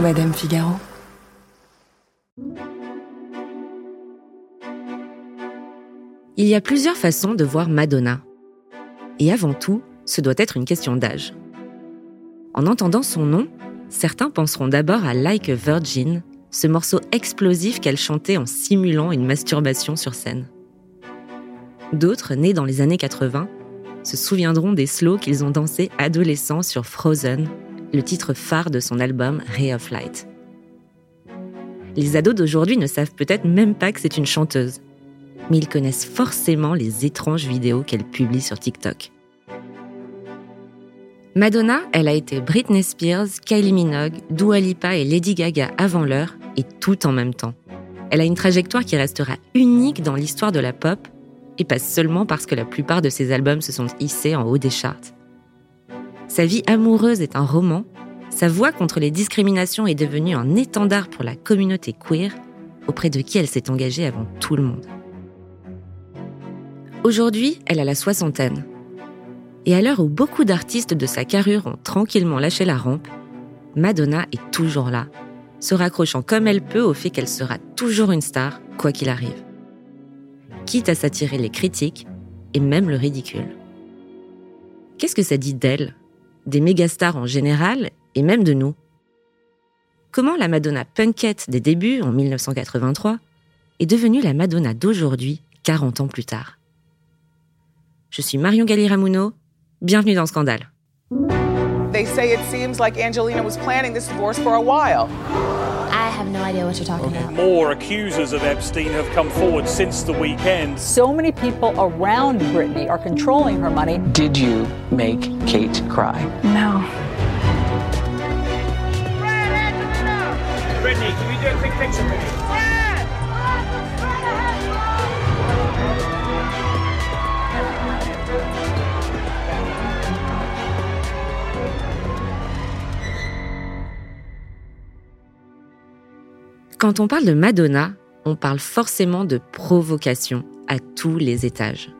Madame Figaro. Il y a plusieurs façons de voir Madonna. Et avant tout, ce doit être une question d'âge. En entendant son nom, certains penseront d'abord à Like a Virgin, ce morceau explosif qu'elle chantait en simulant une masturbation sur scène. D'autres, nés dans les années 80, se souviendront des slows qu'ils ont dansés adolescents sur Frozen, le titre phare de son album Ray of Light. Les ados d'aujourd'hui ne savent peut-être même pas que c'est une chanteuse, mais ils connaissent forcément les étranges vidéos qu'elle publie sur TikTok. Madonna, elle a été Britney Spears, Kylie Minogue, Dua Lipa et Lady Gaga avant l'heure, et tout en même temps. Elle a une trajectoire qui restera unique dans l'histoire de la pop, et pas seulement parce que la plupart de ses albums se sont hissés en haut des charts. Sa vie amoureuse est un roman, sa voix contre les discriminations est devenue un étendard pour la communauté queer, auprès de qui elle s'est engagée avant tout le monde. Aujourd'hui, elle a la soixantaine. Et à l'heure où beaucoup d'artistes de sa carrure ont tranquillement lâché la rampe, Madonna est toujours là, se raccrochant comme elle peut au fait qu'elle sera toujours une star, quoi qu'il arrive. Quitte à s'attirer les critiques et même le ridicule. Qu'est-ce que ça dit d'elle, des mégastars en général et même de nous Comment la Madonna punkette des débuts en 1983 est devenue la Madonna d'aujourd'hui, 40 ans plus tard? Je suis Marion Galli-Ramuno. Bienvenue dans Scandale. They say it seems like Angelina was planning this divorce for a while. I have no idea what you're talking about. More accusers of Epstein have come forward since the weekend. So many people around Britney are controlling her money. Did you make Kate cry? No. Brittany, can we do a quick picture with you? Quand on parle de Madonna, on parle forcément de provocation à tous les étages.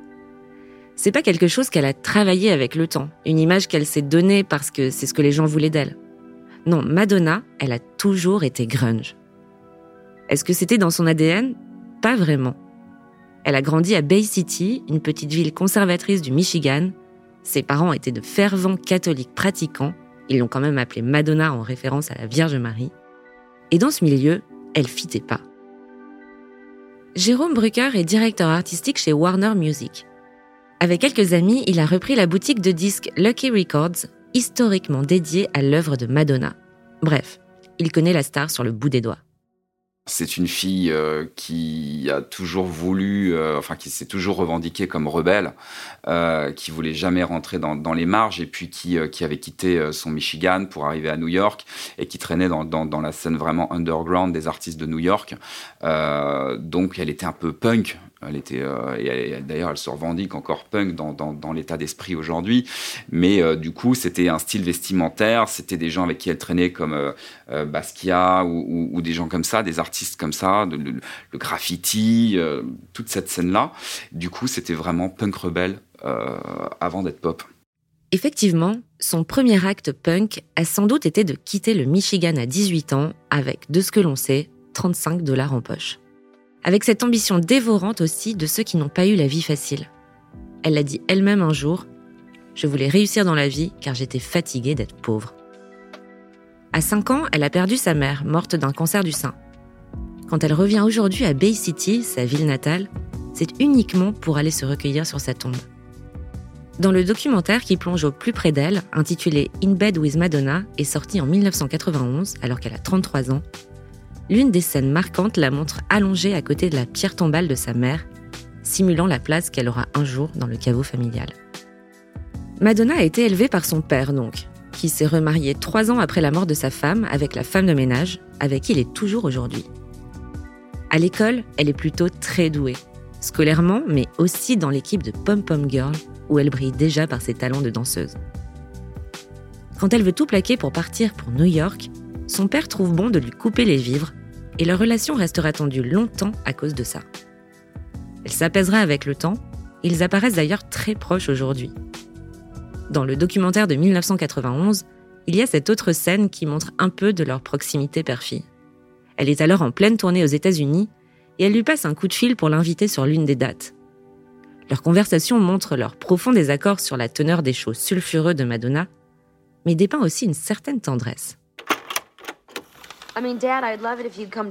C'est pas quelque chose qu'elle a travaillé avec le temps, une image qu'elle s'est donnée parce que c'est ce que les gens voulaient d'elle. Non, Madonna, elle a toujours été grunge. Est-ce que c'était dans son ADN Pas vraiment. Elle a grandi à Bay City, une petite ville conservatrice du Michigan. Ses parents étaient de fervents catholiques pratiquants. Ils l'ont quand même appelée Madonna en référence à la Vierge Marie. Et dans ce milieu, elle fitait pas. Jérôme Brucker est directeur artistique chez Warner Music. Avec quelques amis, il a repris la boutique de disques Lucky Records, historiquement dédiée à l'œuvre de Madonna. Bref, il connaît la star sur le bout des doigts. C'est une fille euh, qui a toujours voulu, euh, enfin qui s'est toujours revendiquée comme rebelle, euh, qui voulait jamais rentrer dans, les marges et puis qui, euh, qui avait quitté euh, son Michigan pour arriver à New York et qui traînait dans, dans, dans la scène vraiment underground des artistes de New York. Donc elle était un peu punk. Elle était, euh, et d'ailleurs, elle se revendique encore punk dans, l'état d'esprit aujourd'hui. Mais euh, du coup, c'était un style vestimentaire. C'était des gens avec qui elle traînait comme euh, Basquiat ou, des gens comme ça, des artistes comme ça, de- le, graffiti, toute cette scène-là. Du coup, c'était vraiment punk rebelle avant d'être pop. Effectivement, son premier acte punk a sans doute été de quitter le Michigan à 18 ans avec, de ce que l'on sait, 35 dollars en poche. Avec cette ambition dévorante aussi de ceux qui n'ont pas eu la vie facile. Elle l'a dit elle-même un jour, je voulais réussir dans la vie car j'étais fatiguée d'être pauvre. À 5 ans, elle a perdu sa mère, morte d'un cancer du sein. Quand elle revient aujourd'hui à Bay City, sa ville natale, c'est uniquement pour aller se recueillir sur sa tombe. Dans le documentaire qui plonge au plus près d'elle, intitulé In Bed with Madonna, et sorti en 1991, alors qu'elle a 33 ans, l'une des scènes marquantes la montre allongée à côté de la pierre tombale de sa mère, simulant la place qu'elle aura un jour dans le caveau familial. Madonna a été élevée par son père, donc, qui s'est remarié trois ans après la mort de sa femme avec la femme de ménage, avec qui il est toujours aujourd'hui. À l'école, elle est plutôt très douée, scolairement, mais aussi dans l'équipe de Pom Pom Girl, où elle brille déjà par ses talents de danseuse. Quand elle veut tout plaquer pour partir pour New York, son père trouve bon de lui couper les vivres, et leur relation restera tendue longtemps à cause de ça. Elle s'apaisera avec le temps, ils apparaissent d'ailleurs très proches aujourd'hui. Dans le documentaire de 1991, il y a cette autre scène qui montre un peu de leur proximité père-fille. Elle est alors en pleine tournée aux États-Unis et elle lui passe un coup de fil pour l'inviter sur l'une des dates. Leur conversation montre leur profond désaccord sur la teneur des shows sulfureux de Madonna, mais dépeint aussi une certaine tendresse.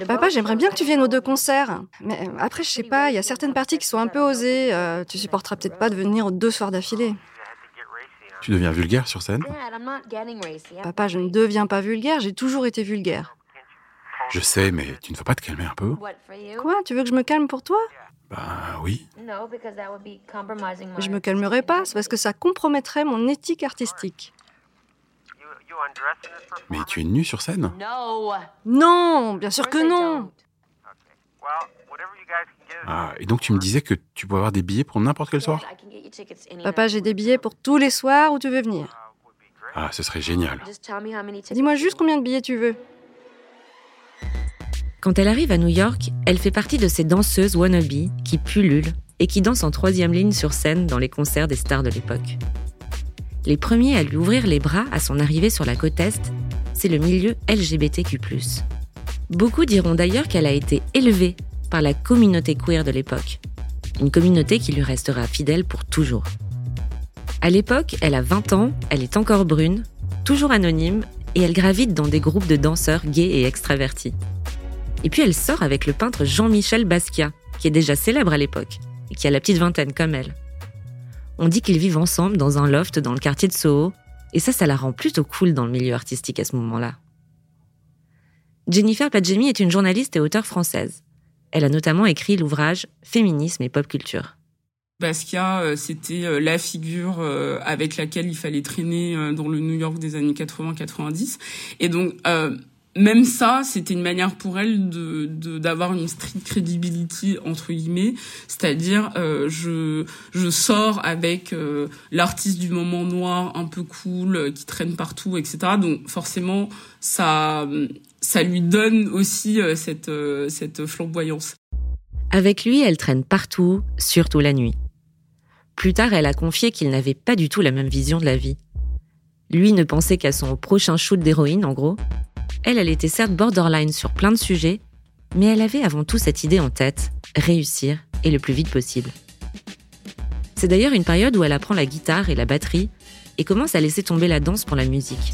Papa, j'aimerais bien que tu viennes aux deux concerts. Mais après, je sais pas, il y a certaines parties qui sont un peu osées. Euh, tu supporteras peut-être pas de venir aux deux soirs d'affilée. Tu deviens vulgaire sur scène? Papa, je ne deviens pas vulgaire, j'ai toujours été vulgaire. Je sais, mais tu ne veux pas te calmer un peu Quoi Tu veux que je me calme pour toi? Bah oui. Je me calmerai pas, c'est parce que ça compromettrait mon éthique artistique. Mais tu es nue sur scène Non, bien sûr que non. Ah, et donc tu me disais que tu peux avoir des billets pour n'importe quel soir Papa, j'ai des billets pour tous les soirs où tu veux venir. Ah, ce serait génial. Dis-moi juste combien de billets tu veux. Quand elle arrive à New York, elle fait partie de ces danseuses wannabe qui pullulent et qui dansent en troisième ligne sur scène dans les concerts des stars de l'époque. Les premiers à lui ouvrir les bras à son arrivée sur la côte Est, c'est le milieu LGBTQ. Beaucoup diront d'ailleurs qu'elle a été élevée par la communauté queer de l'époque. Une communauté qui lui restera fidèle pour toujours. À l'époque, elle a 20 ans, elle est encore brune, toujours anonyme, et elle gravite dans des groupes de danseurs gays et extravertis. Et puis elle sort avec le peintre Jean-Michel Basquiat, qui est déjà célèbre à l'époque, et qui a la petite vingtaine comme elle. On dit qu'ils vivent ensemble dans un loft dans le quartier de Soho, et ça, ça la rend plutôt cool dans le milieu artistique à ce moment-là. Jennifer Padjemi est une journaliste et auteure française. Elle a notamment écrit l'ouvrage Féminisme et pop culture. Basquiat, euh, c'était euh, la figure euh, avec laquelle il fallait traîner dans le New York des années 80-90. Et donc, même ça, c'était une manière pour elle de d'avoir une street credibility entre guillemets, c'est-à-dire euh, je je sors avec euh, l'artiste du moment noir un peu cool euh, qui traîne partout, etc. Donc forcément ça ça lui donne aussi cette cette flamboyance. Avec lui, elle traîne partout, surtout la nuit. Plus tard, elle a confié qu'il n'avait pas du tout la même vision de la vie. Lui ne pensait qu'à son prochain shoot d'héroïne, en gros, elle, elle était certes borderline sur plein de sujets, mais elle avait avant tout cette idée en tête, réussir et le plus vite possible. C'est d'ailleurs une période où elle apprend la guitare et la batterie et commence à laisser tomber la danse pour la musique.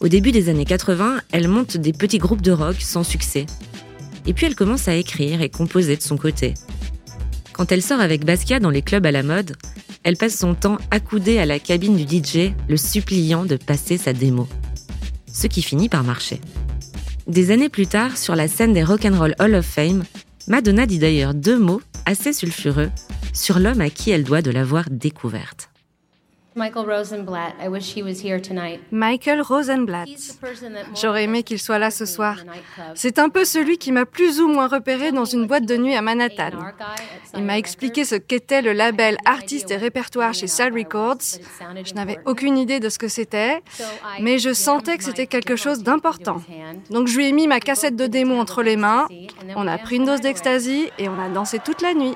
Au début des années 80, elle monte des petits groupes de rock sans succès. Et puis elle commence à écrire et composer de son côté. Quand elle sort avec Basquiat dans les clubs à la mode, elle passe son temps accoudée à la cabine du DJ, le suppliant de passer sa démo ce qui finit par marcher. Des années plus tard, sur la scène des Rock'n'Roll Hall of Fame, Madonna dit d'ailleurs deux mots assez sulfureux sur l'homme à qui elle doit de l'avoir découverte. Michael Rosenblatt. Michael Rosenblatt. J'aurais aimé qu'il soit là ce soir. C'est un peu celui qui m'a plus ou moins repéré dans une boîte de nuit à Manhattan. Il m'a expliqué ce qu'était le label artiste et répertoire chez Sal Records. Je n'avais aucune idée de ce que c'était, mais je sentais que c'était quelque chose d'important. Donc je lui ai mis ma cassette de démo entre les mains. On a pris une dose d'ecstasy et on a dansé toute la nuit.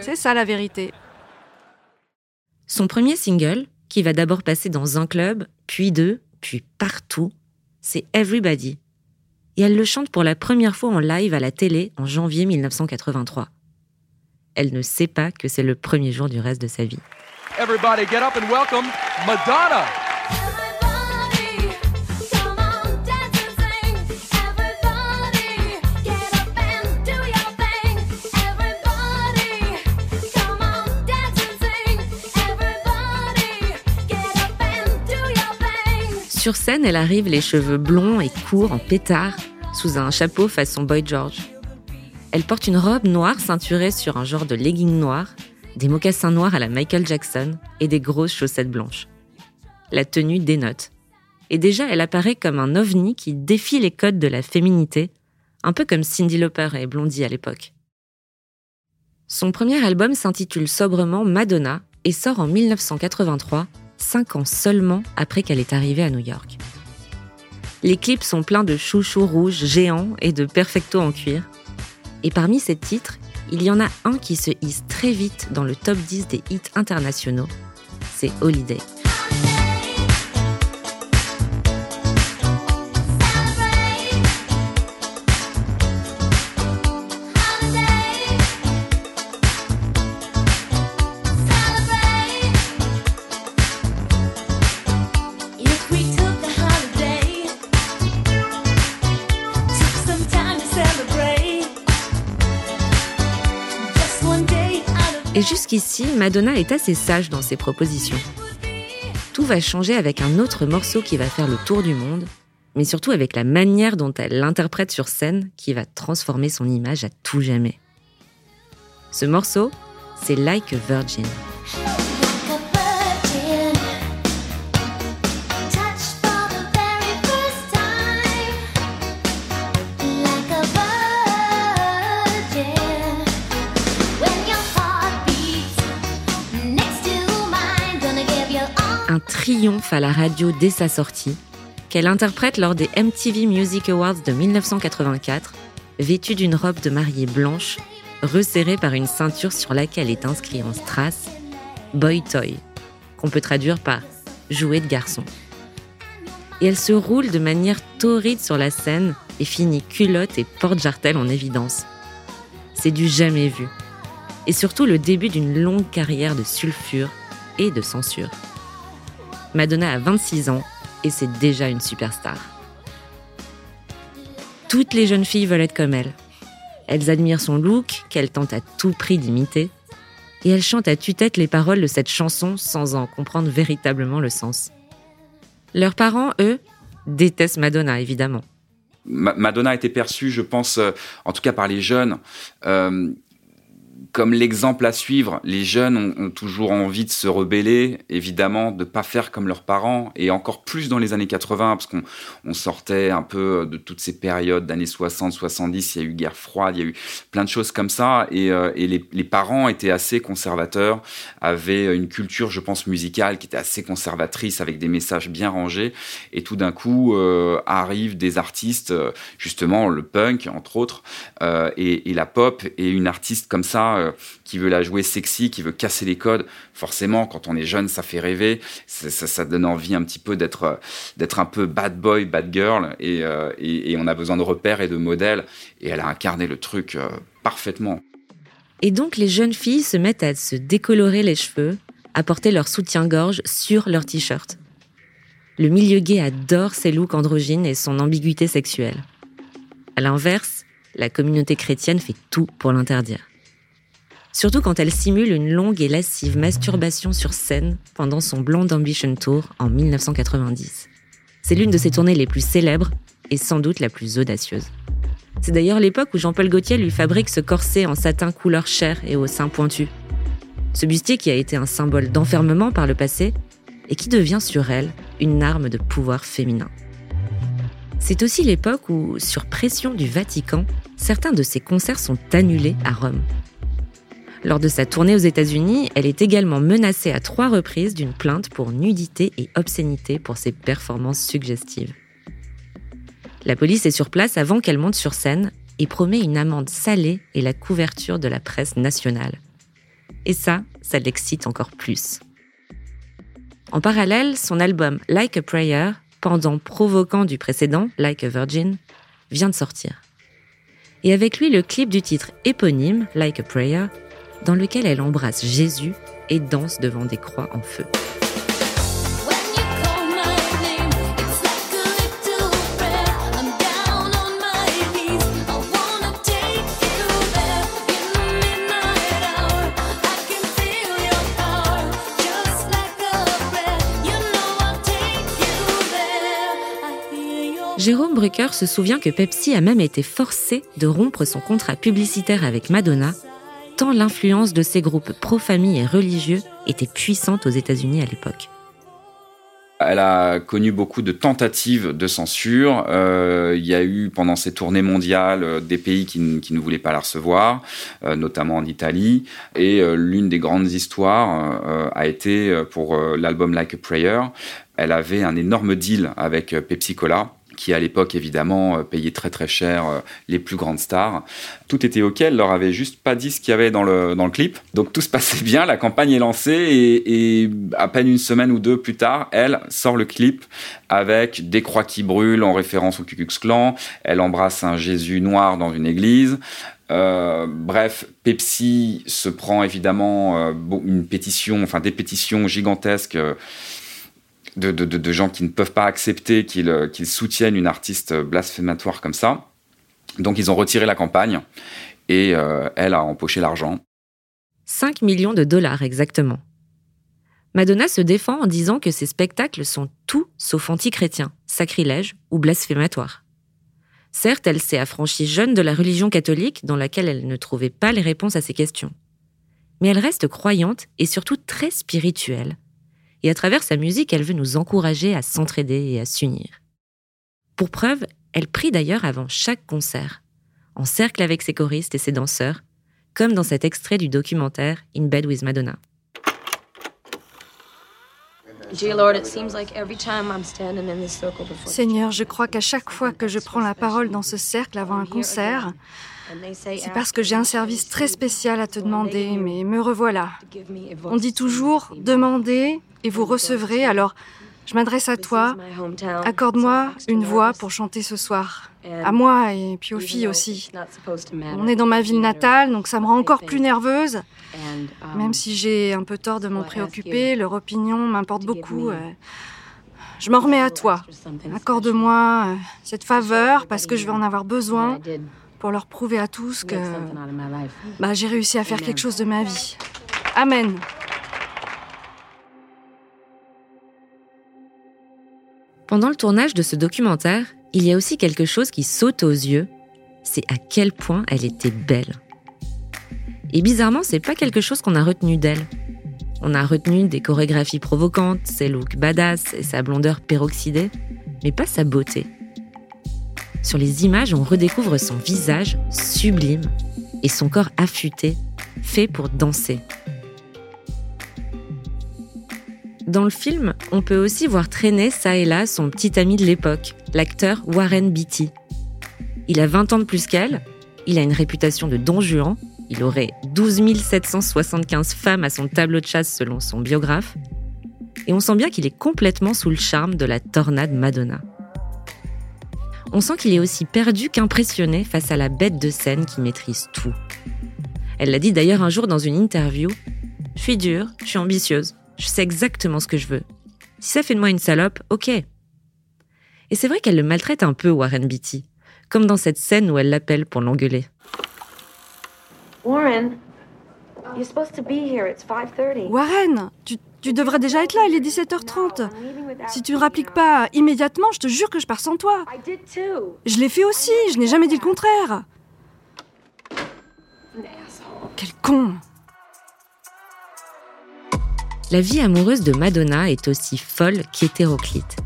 C'est ça la vérité. Son premier single, qui va d'abord passer dans un club, puis deux, puis partout, c'est Everybody. Et elle le chante pour la première fois en live à la télé en janvier 1983. Elle ne sait pas que c'est le premier jour du reste de sa vie. Everybody get up and welcome Madonna! Sur scène, elle arrive les cheveux blonds et courts en pétard, sous un chapeau façon Boy George. Elle porte une robe noire ceinturée sur un genre de legging noir, des mocassins noirs à la Michael Jackson et des grosses chaussettes blanches. La tenue dénote. Et déjà, elle apparaît comme un ovni qui défie les codes de la féminité, un peu comme Cindy Lauper et Blondie à l'époque. Son premier album s'intitule sobrement Madonna et sort en 1983 cinq ans seulement après qu'elle est arrivée à New York. Les clips sont pleins de chouchous rouges géants et de perfecto en cuir. Et parmi ces titres, il y en a un qui se hisse très vite dans le top 10 des hits internationaux. C'est Holiday. Et jusqu'ici, Madonna est assez sage dans ses propositions. Tout va changer avec un autre morceau qui va faire le tour du monde, mais surtout avec la manière dont elle l'interprète sur scène qui va transformer son image à tout jamais. Ce morceau, c'est Like a Virgin. Triomphe à la radio dès sa sortie, qu'elle interprète lors des MTV Music Awards de 1984, vêtue d'une robe de mariée blanche, resserrée par une ceinture sur laquelle est inscrit en strass Boy Toy, qu'on peut traduire par jouet de garçon. Et elle se roule de manière torride sur la scène et finit culotte et porte-jartel en évidence. C'est du jamais vu. Et surtout le début d'une longue carrière de sulfure et de censure. Madonna a 26 ans et c'est déjà une superstar. Toutes les jeunes filles veulent être comme elle. Elles admirent son look, qu'elles tentent à tout prix d'imiter, et elles chantent à tue-tête les paroles de cette chanson sans en comprendre véritablement le sens. Leurs parents, eux, détestent Madonna, évidemment. Madonna a été perçue, je pense, euh, en tout cas par les jeunes, euh, comme l'exemple à suivre, les jeunes ont, toujours envie de se rebeller, évidemment, de pas faire comme leurs parents, et encore plus dans les années 80, parce qu'on sortait un peu de toutes ces périodes d'années 60, 70, il y a eu guerre froide, il y a eu plein de choses comme ça, et, euh, les, parents étaient assez conservateurs, avaient une culture, je pense, musicale qui était assez conservatrice, avec des messages bien rangés, et tout d'un coup euh, arrivent des artistes, euh, justement le punk, entre autres, et la pop, et une artiste comme ça, euh, qui veut la jouer sexy, qui veut casser les codes. Forcément, quand on est jeune, ça fait rêver. Ça, donne envie un petit peu d'être euh, d'être un peu bad boy, bad girl, euh, et, et, on a besoin de repères et de modèles. Et elle a incarné le truc parfaitement. Et donc les jeunes filles se mettent à se décolorer les cheveux, à porter leur soutien-gorge sur leur t-shirt. Le milieu gay adore ses looks androgynes et son ambiguïté sexuelle. À l'inverse, la communauté chrétienne fait tout pour l'interdire surtout quand elle simule une longue et lascive masturbation sur scène pendant son Blonde Ambition Tour en 1990. C'est l'une de ses tournées les plus célèbres et sans doute la plus audacieuse. C'est d'ailleurs l'époque où Jean-Paul Gaultier lui fabrique ce corset en satin couleur chair et au sein pointu. Ce bustier qui a été un symbole d'enfermement par le passé et qui devient sur elle une arme de pouvoir féminin. C'est aussi l'époque où, sur pression du Vatican, certains de ses concerts sont annulés à Rome. Lors de sa tournée aux États-Unis, elle est également menacée à trois reprises d'une plainte pour nudité et obscénité pour ses performances suggestives. La police est sur place avant qu'elle monte sur scène et promet une amende salée et la couverture de la presse nationale. Et ça, ça l'excite encore plus. En parallèle, son album Like a Prayer, pendant provoquant du précédent, Like a Virgin, vient de sortir. Et avec lui le clip du titre éponyme, Like a Prayer, dans lequel elle embrasse Jésus et danse devant des croix en feu. Jérôme Brucker se souvient que Pepsi a même été forcé de rompre son contrat publicitaire avec Madonna tant l'influence de ces groupes pro-famille et religieux était puissante aux États-Unis à l'époque. Elle a connu beaucoup de tentatives de censure. Euh, il y a eu pendant ses tournées mondiales euh, des pays qui, ne voulaient pas la recevoir, euh, notamment en Italie. Et l'une des grandes histoires a été pour l'album Like a Prayer. Elle avait un énorme deal avec Pepsi Cola qui à l'époque évidemment payait très très cher les plus grandes stars. Tout était ok, elle leur avait juste pas dit ce qu'il y avait dans le, dans le clip. Donc tout se passait bien, la campagne est lancée et, à peine une semaine ou deux plus tard, elle sort le clip avec des croix qui brûlent en référence au Ku Klux Klan. Elle embrasse un Jésus noir dans une église. Euh, bref, Pepsi se prend évidemment euh, une pétition, enfin des pétitions gigantesques euh, de, gens qui ne peuvent pas accepter qu'ils soutiennent une artiste blasphématoire comme ça. Donc ils ont retiré la campagne et elle a empoché l'argent. 5 millions de dollars exactement. Madonna se défend en disant que ses spectacles sont tout sauf anti-chrétiens, sacrilèges ou blasphématoires. Certes, elle s'est affranchie jeune de la religion catholique dans laquelle elle ne trouvait pas les réponses à ses questions. Mais elle reste croyante et surtout très spirituelle. Et à travers sa musique, elle veut nous encourager à s'entraider et à s'unir. Pour preuve, elle prie d'ailleurs avant chaque concert, en cercle avec ses choristes et ses danseurs, comme dans cet extrait du documentaire In Bed with Madonna. Seigneur, je crois qu'à chaque fois que je prends la parole dans ce cercle avant un concert, c'est parce que j'ai un service très spécial à te demander, mais me revoilà. On dit toujours demandez et vous recevrez, alors je m'adresse à toi. Accorde-moi une voix pour chanter ce soir. À moi et puis aux filles aussi. On est dans ma ville natale, donc ça me rend encore plus nerveuse. Même si j'ai un peu tort de m'en préoccuper, leur opinion m'importe beaucoup. Euh, je m'en remets à toi. Accorde-moi euh, cette faveur parce que je vais en avoir besoin pour leur prouver à tous que bah, j'ai réussi à faire quelque chose de ma vie. Amen. Pendant le tournage de ce documentaire, il y a aussi quelque chose qui saute aux yeux, c'est à quel point elle était belle. Et bizarrement, c'est pas quelque chose qu'on a retenu d'elle. On a retenu des chorégraphies provocantes, ses looks badass et sa blondeur peroxydée, mais pas sa beauté. Sur les images, on redécouvre son visage sublime et son corps affûté, fait pour danser. Dans le film, on peut aussi voir traîner ça et là son petit ami de l'époque, l'acteur Warren Beatty. Il a 20 ans de plus qu'elle, il a une réputation de don Juan, il aurait 12 775 femmes à son tableau de chasse selon son biographe, et on sent bien qu'il est complètement sous le charme de la tornade Madonna. On sent qu'il est aussi perdu qu'impressionné face à la bête de scène qui maîtrise tout. Elle l'a dit d'ailleurs un jour dans une interview Je suis dure, je suis ambitieuse, je sais exactement ce que je veux. Si ça fait de moi une salope, ok. Et c'est vrai qu'elle le maltraite un peu, Warren Beatty, comme dans cette scène où elle l'appelle pour l'engueuler. Warren, Warren, tu, tu, devrais déjà être là, il est 17h30. Si tu ne rappliques pas immédiatement, je te jure que je pars sans toi. Je l'ai fait aussi, je n'ai jamais dit le contraire. Quel con la vie amoureuse de Madonna est aussi folle qu'hétéroclite.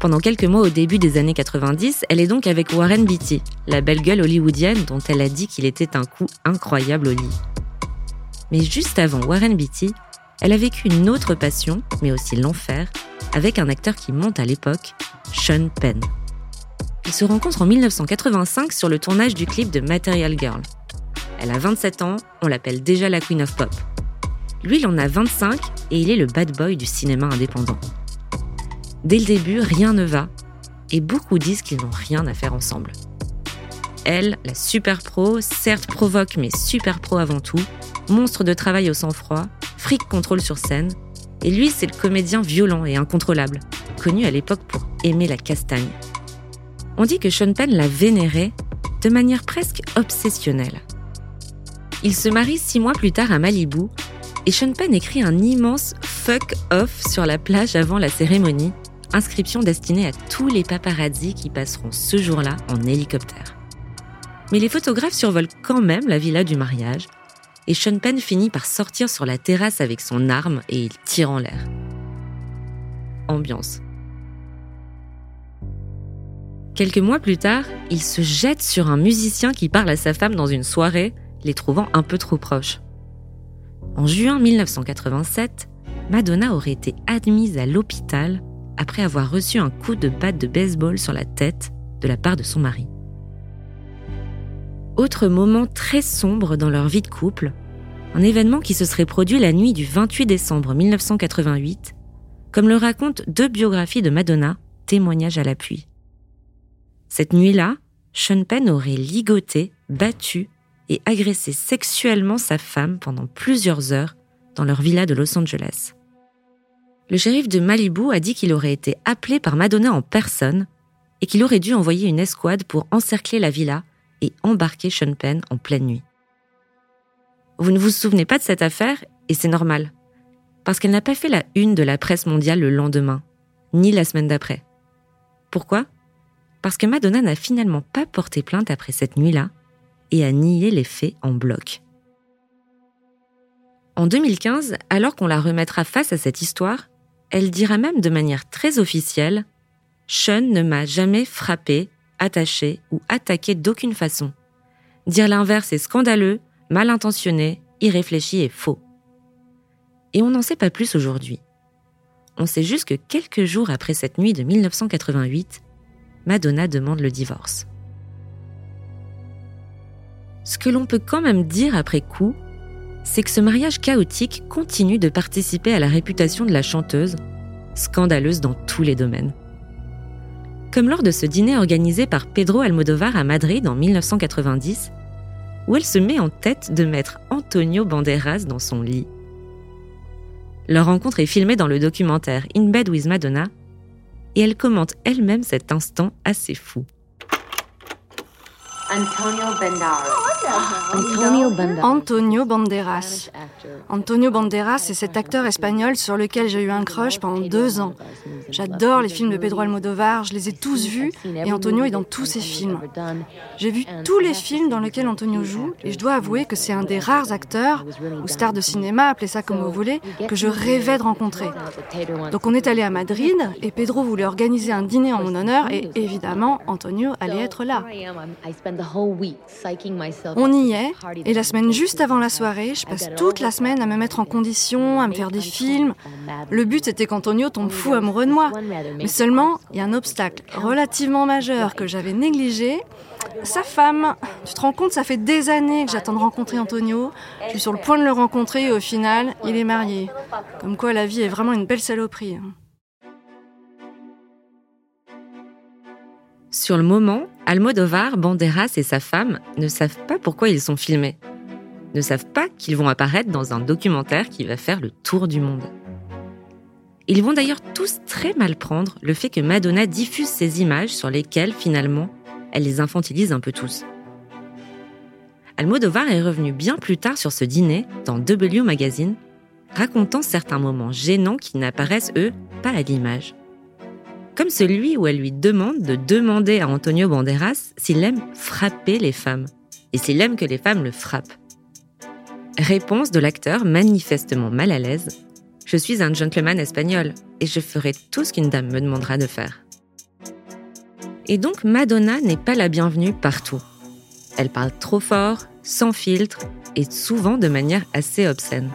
Pendant quelques mois au début des années 90, elle est donc avec Warren Beatty, la belle gueule hollywoodienne dont elle a dit qu'il était un coup incroyable au lit. Mais juste avant Warren Beatty, elle a vécu une autre passion, mais aussi l'enfer, avec un acteur qui monte à l'époque, Sean Penn. Ils se rencontrent en 1985 sur le tournage du clip de Material Girl. Elle a 27 ans, on l'appelle déjà la Queen of Pop. Lui, il en a 25 et il est le bad boy du cinéma indépendant. Dès le début, rien ne va et beaucoup disent qu'ils n'ont rien à faire ensemble. Elle, la super pro, certes provoque mais super pro avant tout, monstre de travail au sang-froid, fric contrôle sur scène, et lui c'est le comédien violent et incontrôlable, connu à l'époque pour aimer la castagne. On dit que Sean Penn l'a vénéré de manière presque obsessionnelle. Il se marie six mois plus tard à Malibu et Sean Penn écrit un immense fuck off sur la plage avant la cérémonie, inscription destinée à tous les paparazzis qui passeront ce jour-là en hélicoptère. Mais les photographes survolent quand même la villa du mariage, et Sean Penn finit par sortir sur la terrasse avec son arme et il tire en l'air. Ambiance. Quelques mois plus tard, il se jette sur un musicien qui parle à sa femme dans une soirée, les trouvant un peu trop proches. En juin 1987, Madonna aurait été admise à l'hôpital après avoir reçu un coup de batte de baseball sur la tête de la part de son mari. Autre moment très sombre dans leur vie de couple, un événement qui se serait produit la nuit du 28 décembre 1988, comme le racontent deux biographies de Madonna, témoignages à l'appui. Cette nuit-là, Sean Penn aurait ligoté, battu et agressé sexuellement sa femme pendant plusieurs heures dans leur villa de Los Angeles. Le shérif de Malibu a dit qu'il aurait été appelé par Madonna en personne et qu'il aurait dû envoyer une escouade pour encercler la villa et embarquer Sean Penn en pleine nuit. Vous ne vous souvenez pas de cette affaire et c'est normal, parce qu'elle n'a pas fait la une de la presse mondiale le lendemain, ni la semaine d'après. Pourquoi? Parce que Madonna n'a finalement pas porté plainte après cette nuit-là et a nié les faits en bloc. En 2015, alors qu'on la remettra face à cette histoire, elle dira même de manière très officielle Sean ne m'a jamais frappé, attaché ou attaqué d'aucune façon. Dire l'inverse est scandaleux, mal intentionné, irréfléchi et faux. Et on n'en sait pas plus aujourd'hui. On sait juste que quelques jours après cette nuit de 1988, Madonna demande le divorce. Ce que l'on peut quand même dire après coup, c'est que ce mariage chaotique continue de participer à la réputation de la chanteuse, scandaleuse dans tous les domaines. Comme lors de ce dîner organisé par Pedro Almodovar à Madrid en 1990, où elle se met en tête de mettre Antonio Banderas dans son lit. Leur rencontre est filmée dans le documentaire In Bed with Madonna, et elle commente elle-même cet instant assez fou. Antonio Banderas. Antonio Banderas. Antonio Banderas, c'est cet acteur espagnol sur lequel j'ai eu un crush pendant deux ans. J'adore les films de Pedro Almodovar, je les ai tous vus et Antonio est dans tous ses films. J'ai vu tous les films dans lesquels Antonio joue et je dois avouer que c'est un des rares acteurs, ou stars de cinéma, appelez ça comme vous voulez, que je rêvais de rencontrer. Donc on est allé à Madrid et Pedro voulait organiser un dîner en mon honneur et évidemment Antonio allait être là. On y est, et la semaine juste avant la soirée, je passe toute la semaine à me mettre en condition, à me faire des films. Le but était qu'Antonio tombe fou amoureux de moi. Mais seulement, il y a un obstacle relativement majeur que j'avais négligé. Sa femme, tu te rends compte, ça fait des années que j'attends de rencontrer Antonio. Je suis sur le point de le rencontrer et au final, il est marié. Comme quoi la vie est vraiment une belle saloperie. Sur le moment, Almodovar, Banderas et sa femme ne savent pas pourquoi ils sont filmés. Ne savent pas qu'ils vont apparaître dans un documentaire qui va faire le tour du monde. Ils vont d'ailleurs tous très mal prendre le fait que Madonna diffuse ces images sur lesquelles, finalement, elle les infantilise un peu tous. Almodovar est revenu bien plus tard sur ce dîner dans W Magazine, racontant certains moments gênants qui n'apparaissent, eux, pas à l'image comme celui où elle lui demande de demander à Antonio Banderas s'il aime frapper les femmes et s'il aime que les femmes le frappent. Réponse de l'acteur manifestement mal à l'aise. Je suis un gentleman espagnol et je ferai tout ce qu'une dame me demandera de faire. Et donc Madonna n'est pas la bienvenue partout. Elle parle trop fort, sans filtre et souvent de manière assez obscène.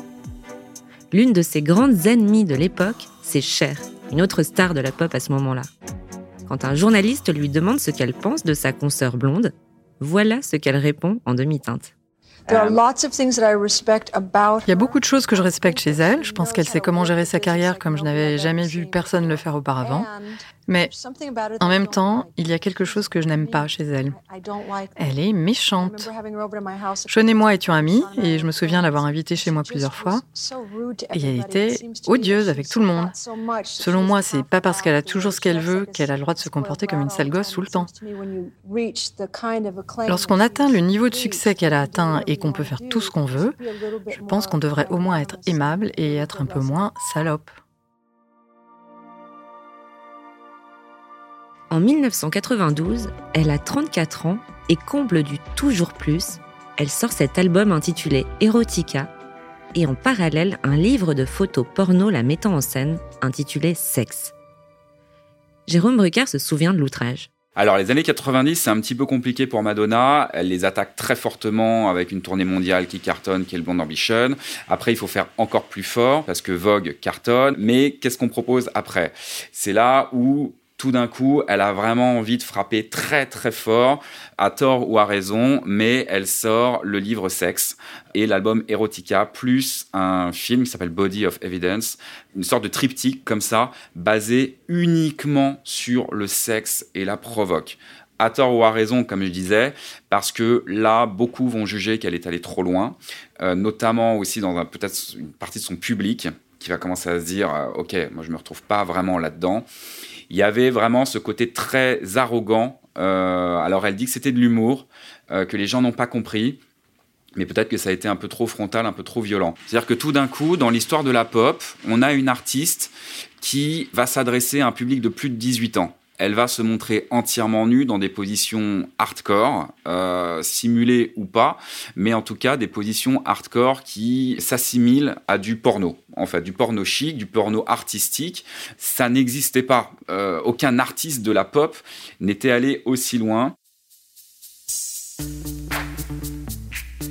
L'une de ses grandes ennemies de l'époque, c'est Cher, une autre star de la pop à ce moment-là. Quand un journaliste lui demande ce qu'elle pense de sa consoeur blonde, voilà ce qu'elle répond en demi-teinte. Il y a beaucoup de choses que je respecte chez elle. Je pense qu'elle sait comment gérer sa carrière comme je n'avais jamais vu personne le faire auparavant. Mais en même temps, il y a quelque chose que je n'aime pas chez elle. Elle est méchante. Sean et moi étions amis et je me souviens l'avoir invitée chez moi plusieurs fois. Et elle était odieuse avec tout le monde. Selon moi, c'est pas parce qu'elle a toujours ce qu'elle veut qu'elle a le droit de se comporter comme une sale gosse tout le temps. Lorsqu'on atteint le niveau de succès qu'elle a atteint et qu'on peut faire tout ce qu'on veut, je pense qu'on devrait au moins être aimable et être un peu moins salope. En 1992, elle a 34 ans et comble du toujours plus, elle sort cet album intitulé Erotica et en parallèle un livre de photos porno la mettant en scène intitulé Sexe. Jérôme Brucker se souvient de l'outrage. Alors, les années 90, c'est un petit peu compliqué pour Madonna. Elle les attaque très fortement avec une tournée mondiale qui cartonne, qui est le Blonde Ambition. Après, il faut faire encore plus fort parce que Vogue cartonne. Mais qu'est-ce qu'on propose après? C'est là où tout d'un coup, elle a vraiment envie de frapper très très fort, à tort ou à raison, mais elle sort le livre Sexe et l'album Erotica, plus un film qui s'appelle Body of Evidence, une sorte de triptyque comme ça, basé uniquement sur le sexe et la provoque. À tort ou à raison, comme je disais, parce que là, beaucoup vont juger qu'elle est allée trop loin, euh, notamment aussi dans peut-être une partie de son public qui va commencer à se dire, euh, ok, moi je me retrouve pas vraiment là-dedans il y avait vraiment ce côté très arrogant. Euh, alors elle dit que c'était de l'humour, euh, que les gens n'ont pas compris, mais peut-être que ça a été un peu trop frontal, un peu trop violent. C'est-à-dire que tout d'un coup, dans l'histoire de la pop, on a une artiste qui va s'adresser à un public de plus de 18 ans elle va se montrer entièrement nue dans des positions hardcore, euh, simulées ou pas, mais en tout cas des positions hardcore qui s'assimilent à du porno, en fait, du porno chic, du porno artistique. Ça n'existait pas. Euh, aucun artiste de la pop n'était allé aussi loin.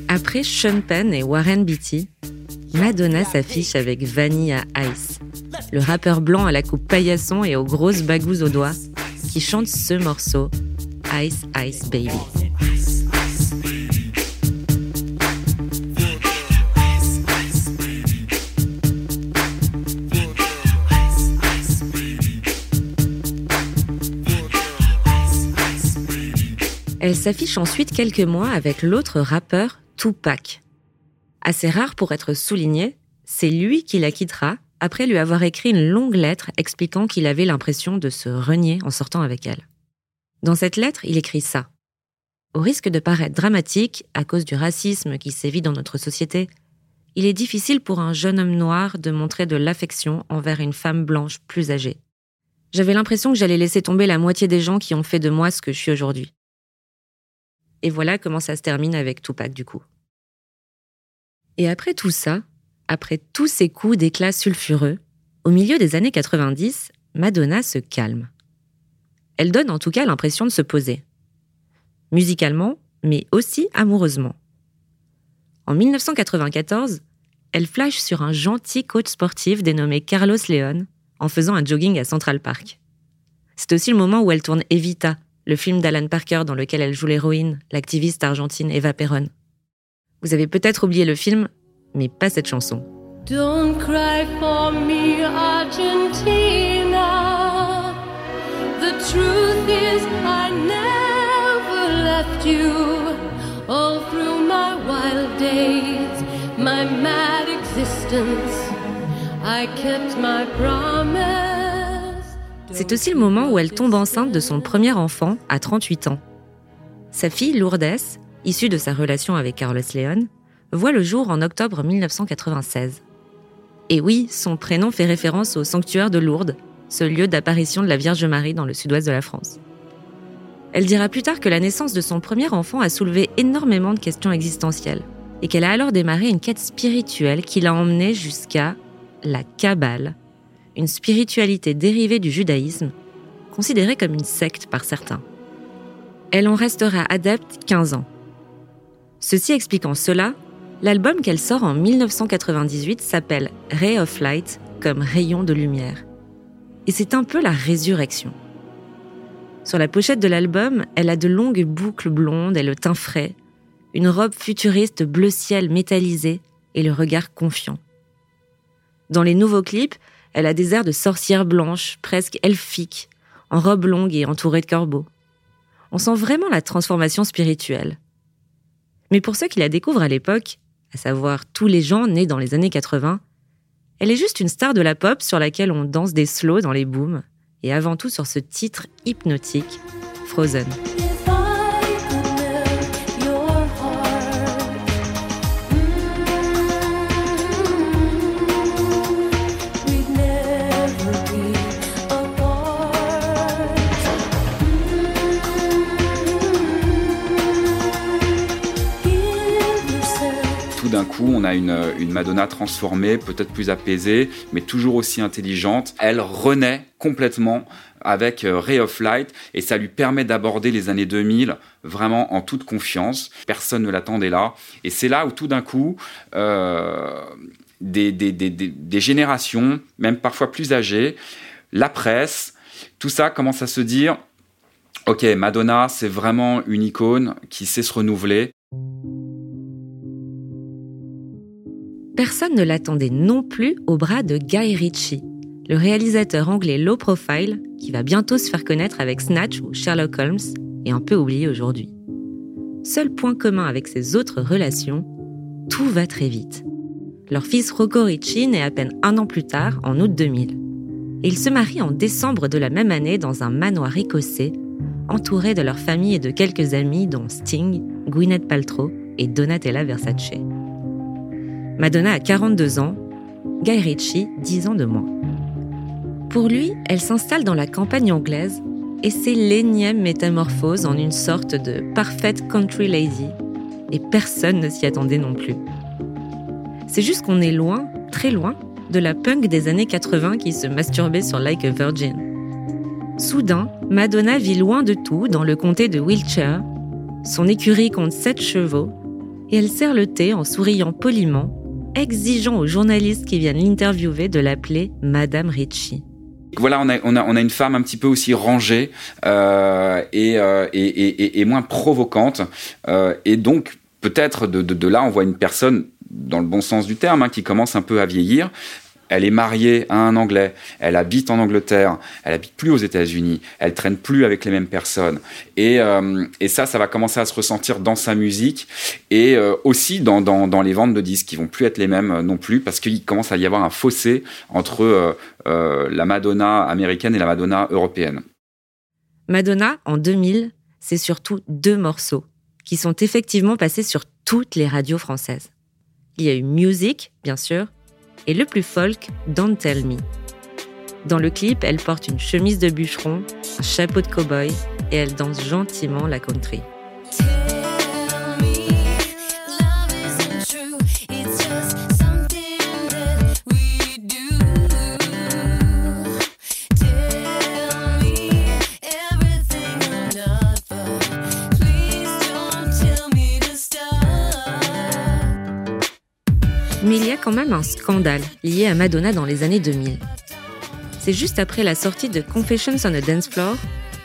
Après Sean Penn et Warren Beatty, Madonna s'affiche avec Vanilla Ice, le rappeur blanc à la coupe paillasson et aux grosses bagouses aux doigts, qui chante ce morceau, Ice Ice Baby. Elle s'affiche ensuite quelques mois avec l'autre rappeur Tupac. Assez rare pour être souligné, c'est lui qui la quittera après lui avoir écrit une longue lettre expliquant qu'il avait l'impression de se renier en sortant avec elle. Dans cette lettre, il écrit ça. Au risque de paraître dramatique à cause du racisme qui sévit dans notre société, il est difficile pour un jeune homme noir de montrer de l'affection envers une femme blanche plus âgée. J'avais l'impression que j'allais laisser tomber la moitié des gens qui ont fait de moi ce que je suis aujourd'hui. Et voilà comment ça se termine avec Tupac du coup. Et après tout ça, après tous ces coups d'éclat sulfureux, au milieu des années 90, Madonna se calme. Elle donne en tout cas l'impression de se poser. Musicalement, mais aussi amoureusement. En 1994, elle flash sur un gentil coach sportif dénommé Carlos Leon en faisant un jogging à Central Park. C'est aussi le moment où elle tourne Evita, le film d'Alan Parker dans lequel elle joue l'héroïne, l'activiste argentine Eva Perón. Vous avez peut-être oublié le film, mais pas cette chanson. Don't cry for me, Argentina. The truth is, I never left you. All through my wild days, my mad existence, I kept my promise. C'est aussi le moment où elle tombe enceinte de son premier enfant à 38 ans. Sa fille Lourdes, issue de sa relation avec Carlos Leon, voit le jour en octobre 1996. Et oui, son prénom fait référence au sanctuaire de Lourdes, ce lieu d'apparition de la Vierge Marie dans le sud-ouest de la France. Elle dira plus tard que la naissance de son premier enfant a soulevé énormément de questions existentielles et qu'elle a alors démarré une quête spirituelle qui l'a emmenée jusqu'à la Kabbale, une spiritualité dérivée du judaïsme, considérée comme une secte par certains. Elle en restera adepte 15 ans. Ceci expliquant cela, L'album qu'elle sort en 1998 s'appelle Ray of Light, comme rayon de lumière. Et c'est un peu la résurrection. Sur la pochette de l'album, elle a de longues boucles blondes et le teint frais, une robe futuriste bleu ciel métallisée et le regard confiant. Dans les nouveaux clips, elle a des airs de sorcière blanche, presque elfique, en robe longue et entourée de corbeaux. On sent vraiment la transformation spirituelle. Mais pour ceux qui la découvrent à l'époque, à savoir tous les gens nés dans les années 80, elle est juste une star de la pop sur laquelle on danse des slows dans les booms, et avant tout sur ce titre hypnotique, Frozen. On a une, Madonna transformée, peut-être plus apaisée, mais toujours aussi intelligente. Elle renaît complètement avec euh, Ray of Light et ça lui permet d'aborder les années 2000 vraiment en toute confiance. Personne ne l'attendait là. Et c'est là où tout d'un coup, euh, des, des, générations, même parfois plus âgées, la presse, tout ça commence à se dire, ok, Madonna, c'est vraiment une icône qui sait se renouveler. Personne ne l'attendait non plus au bras de Guy Ritchie, le réalisateur anglais low profile qui va bientôt se faire connaître avec Snatch ou Sherlock Holmes et un peu oublié aujourd'hui. Seul point commun avec ses autres relations, tout va très vite. Leur fils Rocco Ritchie naît à peine un an plus tard, en août 2000. Et ils se marient en décembre de la même année dans un manoir écossais, entouré de leur famille et de quelques amis dont Sting, Gwyneth Paltrow et Donatella Versace. Madonna a 42 ans, Guy Ritchie 10 ans de moins. Pour lui, elle s'installe dans la campagne anglaise et c'est l'énième métamorphose en une sorte de parfaite country lady. Et personne ne s'y attendait non plus. C'est juste qu'on est loin, très loin, de la punk des années 80 qui se masturbait sur Like a Virgin. Soudain, Madonna vit loin de tout dans le comté de Wiltshire. Son écurie compte sept chevaux et elle sert le thé en souriant poliment, exigeant aux journalistes qui viennent l'interviewer de l'appeler Madame Ritchie voilà, on a, on, a, on a une femme un petit peu aussi rangée euh, et, euh, et, et, et, moins provocante. Euh, et donc, peut-être de, de, de, là, on voit une personne, dans le bon sens du terme, hein, qui commence un peu à vieillir, elle est mariée à un Anglais, elle habite en Angleterre, elle habite plus aux États-Unis, elle traîne plus avec les mêmes personnes. Et, euh, ça, ça va commencer à se ressentir dans sa musique et euh, aussi dans, les ventes de disques qui vont plus être les mêmes euh, non plus parce qu'il commence à y avoir un fossé entre la Madonna américaine et la Madonna européenne. Madonna, en 2000, c'est surtout deux morceaux qui sont effectivement passés sur toutes les radios françaises. Il y a eu Music, bien sûr, et le plus folk, Don't Tell Me. Dans le clip, elle porte une chemise de bûcheron, un chapeau de cow-boy et elle danse gentiment la country. Mais il y a quand même un scandale lié à Madonna dans les années 2000. C'est juste après la sortie de Confessions on a Dance Floor,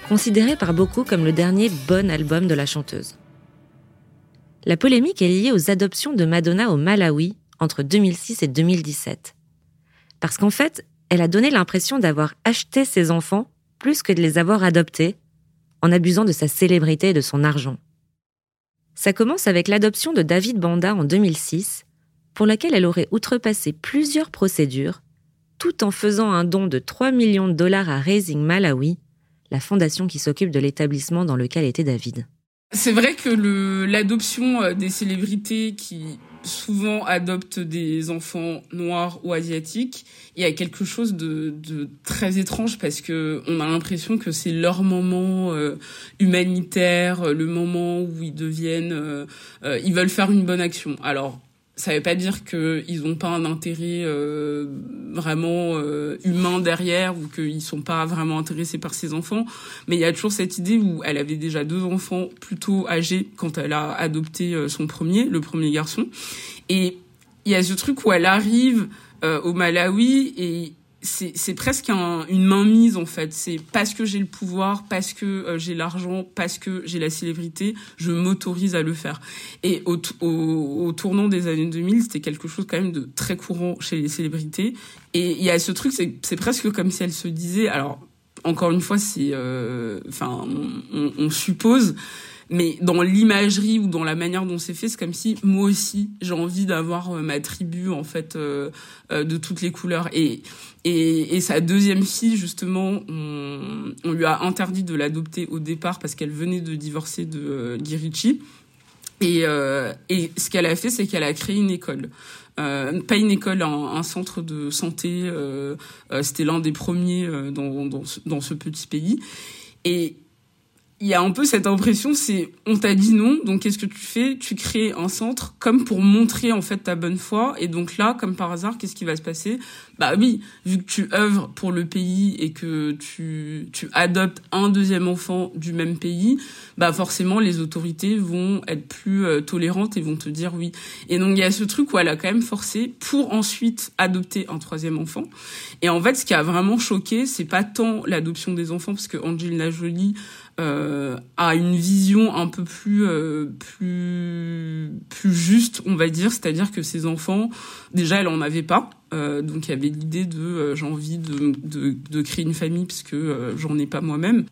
considéré par beaucoup comme le dernier bon album de la chanteuse. La polémique est liée aux adoptions de Madonna au Malawi entre 2006 et 2017. Parce qu'en fait, elle a donné l'impression d'avoir acheté ses enfants plus que de les avoir adoptés, en abusant de sa célébrité et de son argent. Ça commence avec l'adoption de David Banda en 2006, pour laquelle elle aurait outrepassé plusieurs procédures, tout en faisant un don de 3 millions de dollars à Raising Malawi, la fondation qui s'occupe de l'établissement dans lequel était David. C'est vrai que l'adoption euh, des célébrités qui souvent adoptent des enfants noirs ou asiatiques, il y a quelque chose de, très étrange parce que on a l'impression que c'est leur moment euh, humanitaire, le moment où ils deviennent, euh, ils veulent faire une bonne action. Alors ça veut pas dire qu'ils n'ont pas un intérêt euh, vraiment euh, humain derrière ou qu'ils sont pas vraiment intéressés par ses enfants, mais il y a toujours cette idée où elle avait déjà deux enfants plutôt âgés quand elle a adopté euh, son premier, le premier garçon, et il y a ce truc où elle arrive au Malawi et c'est presque un, une mainmise en fait. C'est parce que j'ai le pouvoir, parce que euh, j'ai l'argent, parce que j'ai la célébrité, je m'autorise à le faire. Et au, au, au tournant des années 2000, c'était quelque chose quand même de très courant chez les célébrités. Et il y a ce truc, c'est presque comme si elle se disait, alors encore une fois, c'est, euh, enfin, on, on suppose, mais dans l'imagerie ou dans la manière dont c'est fait, c'est comme si moi aussi j'ai envie d'avoir euh, ma tribu en fait euh, euh, de toutes les couleurs. Et, et, sa deuxième fille justement, on, lui a interdit de l'adopter au départ parce qu'elle venait de divorcer de euh, Girichi. Et, et ce qu'elle a fait, c'est qu'elle a créé une école. Pas une école, un, centre de santé. C'était l'un des premiers dans, dans, ce petit pays. Et il y a un peu cette impression, c'est on t'a dit non, donc qu'est-ce que tu fais? Tu crées un centre comme pour montrer en fait ta bonne foi, et donc là, comme par hasard, qu'est-ce qui va se passer? Bah oui, vu que tu œuvres pour le pays et que tu tu adoptes un deuxième enfant du même pays, bah forcément les autorités vont être plus euh, tolérantes et vont te dire oui. Et donc il y a ce truc où elle a quand même forcé pour ensuite adopter un troisième enfant. Et en fait, ce qui a vraiment choqué, c'est pas tant l'adoption des enfants, parce que Angelina Jolie euh, a une vision un peu plus euh, plus plus juste, on va dire, c'est-à-dire que ses enfants, déjà, elle en avait pas, euh, donc il y avait l'idée de euh, j'ai envie de, de, de créer une famille puisque j'en ai pas moi-même.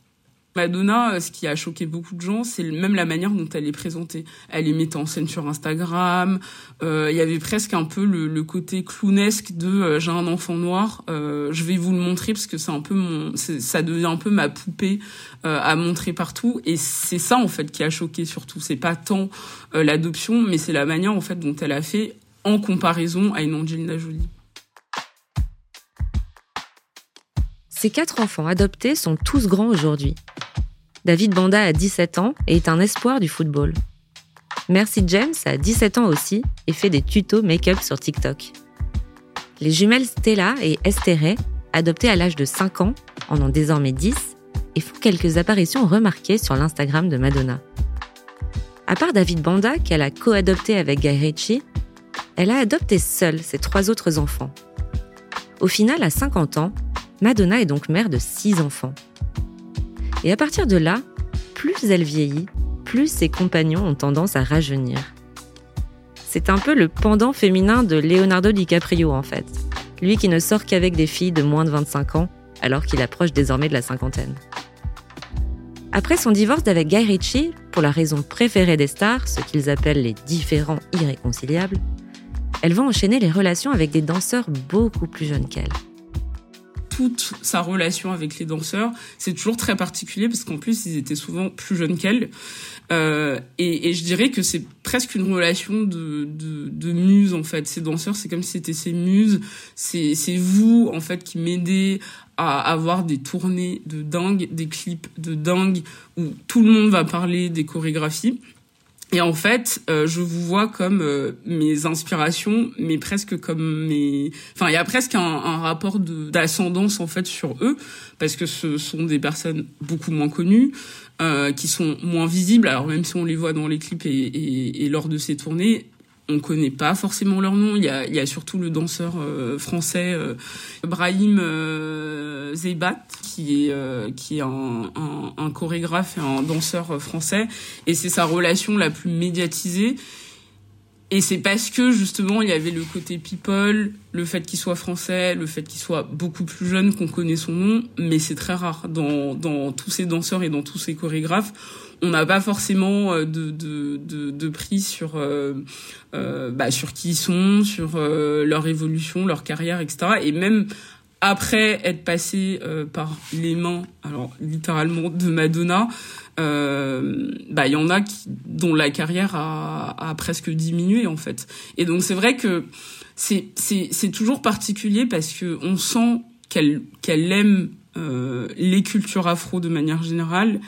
Madonna, euh, ce qui a choqué beaucoup de gens, c'est même la manière dont elle est présentée. Elle est mise en scène sur Instagram. Euh, il y avait presque un peu le, côté clownesque de euh, j'ai un enfant noir, je vais vous le montrer parce que c'est un peu mon, ça devient un peu ma poupée à montrer partout. Et c'est ça en fait qui a choqué surtout. C'est pas tant l'adoption, mais c'est la manière en fait dont elle a fait en comparaison à une Angelina Jolie. Ces quatre enfants adoptés sont tous grands aujourd'hui. David Banda a 17 ans et est un espoir du football. Mercy James a 17 ans aussi et fait des tutos make-up sur TikTok. Les jumelles Stella et Esther, adoptées à l'âge de 5 ans, en ont désormais 10 et font quelques apparitions remarquées sur l'Instagram de Madonna. À part David Banda, qu'elle a co-adopté avec Guy Ritchie, elle a adopté seule ses trois autres enfants. Au final, à 50 ans, Madonna est donc mère de six enfants. Et à partir de là, plus elle vieillit, plus ses compagnons ont tendance à rajeunir. C'est un peu le pendant féminin de Leonardo DiCaprio en fait, lui qui ne sort qu'avec des filles de moins de 25 ans alors qu'il approche désormais de la cinquantaine. Après son divorce avec Guy Ritchie, pour la raison préférée des stars, ce qu'ils appellent les différents irréconciliables, elle va enchaîner les relations avec des danseurs beaucoup plus jeunes qu'elle toute sa relation avec les danseurs, c'est toujours très particulier parce qu'en plus ils étaient souvent plus jeunes qu'elle. Euh, et, je dirais que c'est presque une relation de, de, muse en fait. Ces danseurs, c'est comme si c'était ses muses. C'est, c'est vous en fait qui m'aidez à avoir des tournées de dingue, des clips de dingue où tout le monde va parler des chorégraphies. Et en fait, euh, je vous vois comme euh, mes inspirations, mais presque comme mes. Enfin, il y a presque un, un rapport d'ascendance en fait sur eux, parce que ce sont des personnes beaucoup moins connues, euh, qui sont moins visibles. Alors même si on les voit dans les clips et, et, et lors de ces tournées, on connaît pas forcément leur nom. Il y a, surtout le danseur euh, français euh, Brahim euh, Zeibat, qui est euh, un, chorégraphe et un danseur français, et c'est sa relation la plus médiatisée. Et c'est parce que justement il y avait le côté people, le fait qu'il soit français, le fait qu'il soit beaucoup plus jeune qu'on connaît son nom, mais c'est très rare dans tous ces danseurs et dans tous ces chorégraphes on n'a pas forcément euh, de, de, de, de prix sur, euh, euh, bah, sur qui ils sont, sur leur évolution, leur carrière, etc. Et même après être passé euh, par les mains, alors littéralement de Madonna, euh, bah il y en a qui, dont la carrière a, a presque diminué en fait. Et donc c'est vrai que c'est c'est c'est toujours particulier parce que on sent qu'elle qu'elle aime euh, les cultures afro de manière générale,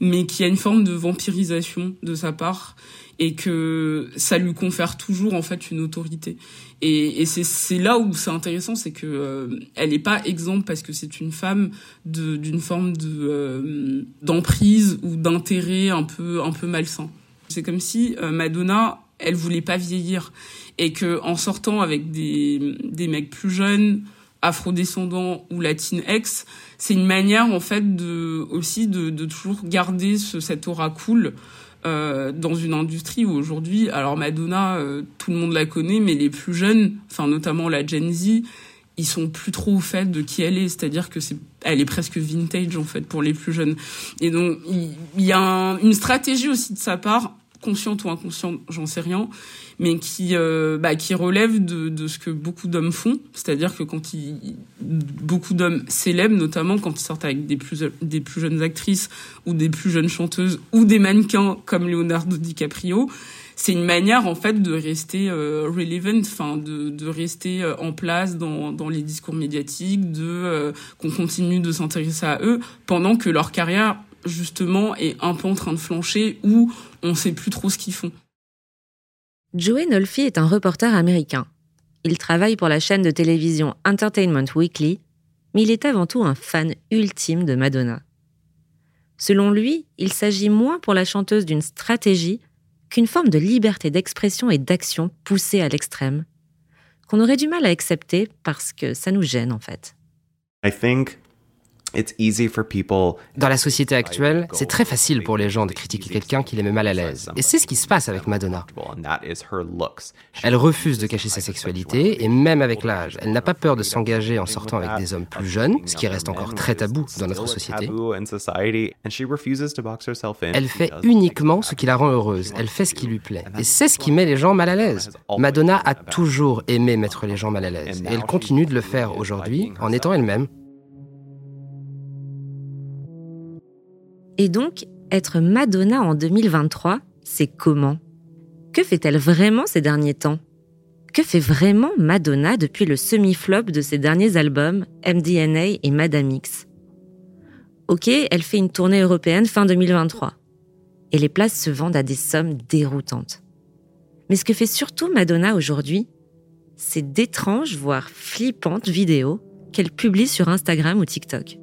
mais qu'il y a une forme de vampirisation de sa part et que ça lui confère toujours en fait une autorité. Et, et c'est là où c'est intéressant, c'est que euh, elle n'est pas exemple parce que c'est une femme d'une forme de euh, d'emprise ou d'intérêt un peu un peu malsain. C'est comme si euh, Madonna, elle voulait pas vieillir et que en sortant avec des des mecs plus jeunes, afrodescendants ou latinx, c'est une manière en fait de aussi de, de toujours garder ce, cette aura cool euh, dans une industrie où aujourd'hui, alors Madonna, euh, tout le monde la connaît, mais les plus jeunes, enfin notamment la Gen Z, ils sont plus trop au fait de qui elle est, c'est-à-dire que c'est, elle est presque vintage en fait pour les plus jeunes. Et donc il, il y a un, une stratégie aussi de sa part, consciente ou inconsciente, j'en sais rien, mais qui euh, bah, qui relève de, de ce que beaucoup d'hommes font, c'est-à-dire que quand ils, beaucoup d'hommes célèbres, notamment quand ils sortent avec des plus des plus jeunes actrices ou des plus jeunes chanteuses ou des mannequins comme Leonardo DiCaprio, c'est une manière en fait de rester euh, relevant, enfin de, de rester euh, en place dans, dans les discours médiatiques, de qu'on continue de s'intéresser à eux pendant que leur carrière justement est un peu en train de flancher ou on sait plus trop ce qu'ils font. Joey Nolfi est un reporter américain. Il travaille pour la chaîne de télévision Entertainment Weekly, mais il est avant tout un fan ultime de Madonna. Selon lui, il s'agit moins pour la chanteuse d'une stratégie qu'une forme de liberté d'expression et d'action poussée à l'extrême, qu'on aurait du mal à accepter parce que ça nous gêne en fait. Dans la société actuelle, c'est très facile pour les gens de critiquer quelqu'un qui les met mal à l'aise. Et c'est ce qui se passe avec Madonna. Elle refuse de cacher sa sexualité et même avec l'âge, elle n'a pas peur de s'engager en sortant avec des hommes plus jeunes, ce qui reste encore très tabou dans notre société. Elle fait uniquement ce qui la rend heureuse, elle fait ce qui lui plaît. Et c'est ce qui met les gens mal à l'aise. Madonna a toujours aimé mettre les gens mal à l'aise et elle continue de le faire aujourd'hui en étant elle-même. Et donc, être Madonna en 2023, c'est comment? Que fait-elle vraiment ces derniers temps? Que fait vraiment Madonna depuis le semi-flop de ses derniers albums, MDNA et Madame X? Ok, elle fait une tournée européenne fin 2023. Et les places se vendent à des sommes déroutantes. Mais ce que fait surtout Madonna aujourd'hui, c'est d'étranges, voire flippantes vidéos qu'elle publie sur Instagram ou TikTok.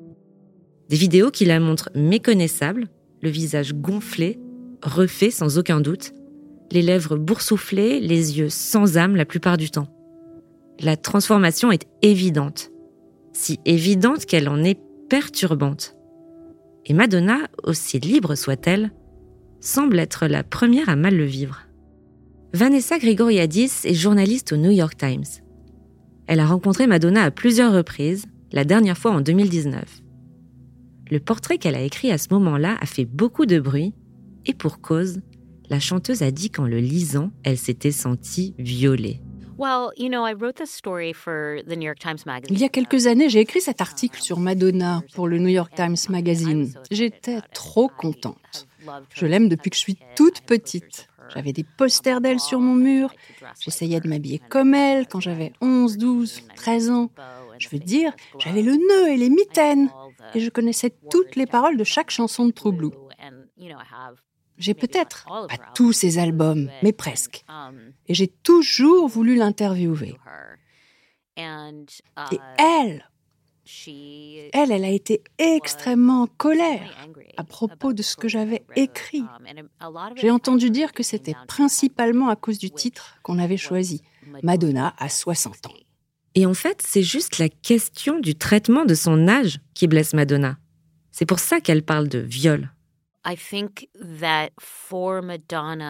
Des vidéos qui la montrent méconnaissable, le visage gonflé, refait sans aucun doute, les lèvres boursouflées, les yeux sans âme la plupart du temps. La transformation est évidente, si évidente qu'elle en est perturbante. Et Madonna, aussi libre soit-elle, semble être la première à mal le vivre. Vanessa Grigoriadis est journaliste au New York Times. Elle a rencontré Madonna à plusieurs reprises, la dernière fois en 2019. Le portrait qu'elle a écrit à ce moment-là a fait beaucoup de bruit, et pour cause, la chanteuse a dit qu'en le lisant, elle s'était sentie violée. Il y a quelques années, j'ai écrit cet article sur Madonna pour le New York Times Magazine. J'étais trop contente. Je l'aime depuis que je suis toute petite. J'avais des posters d'elle sur mon mur. J'essayais de m'habiller comme elle quand j'avais 11, 12, 13 ans. Je veux dire, j'avais le nœud et les mitaines et je connaissais toutes les paroles de chaque chanson de True. J'ai peut-être pas tous ses albums, mais presque. Et j'ai toujours voulu l'interviewer. Et elle, elle, elle a été extrêmement en colère à propos de ce que j'avais écrit. J'ai entendu dire que c'était principalement à cause du titre qu'on avait choisi, Madonna à 60 ans. Et en fait, c'est juste la question du traitement de son âge qui blesse Madonna. C'est pour ça qu'elle parle de viol.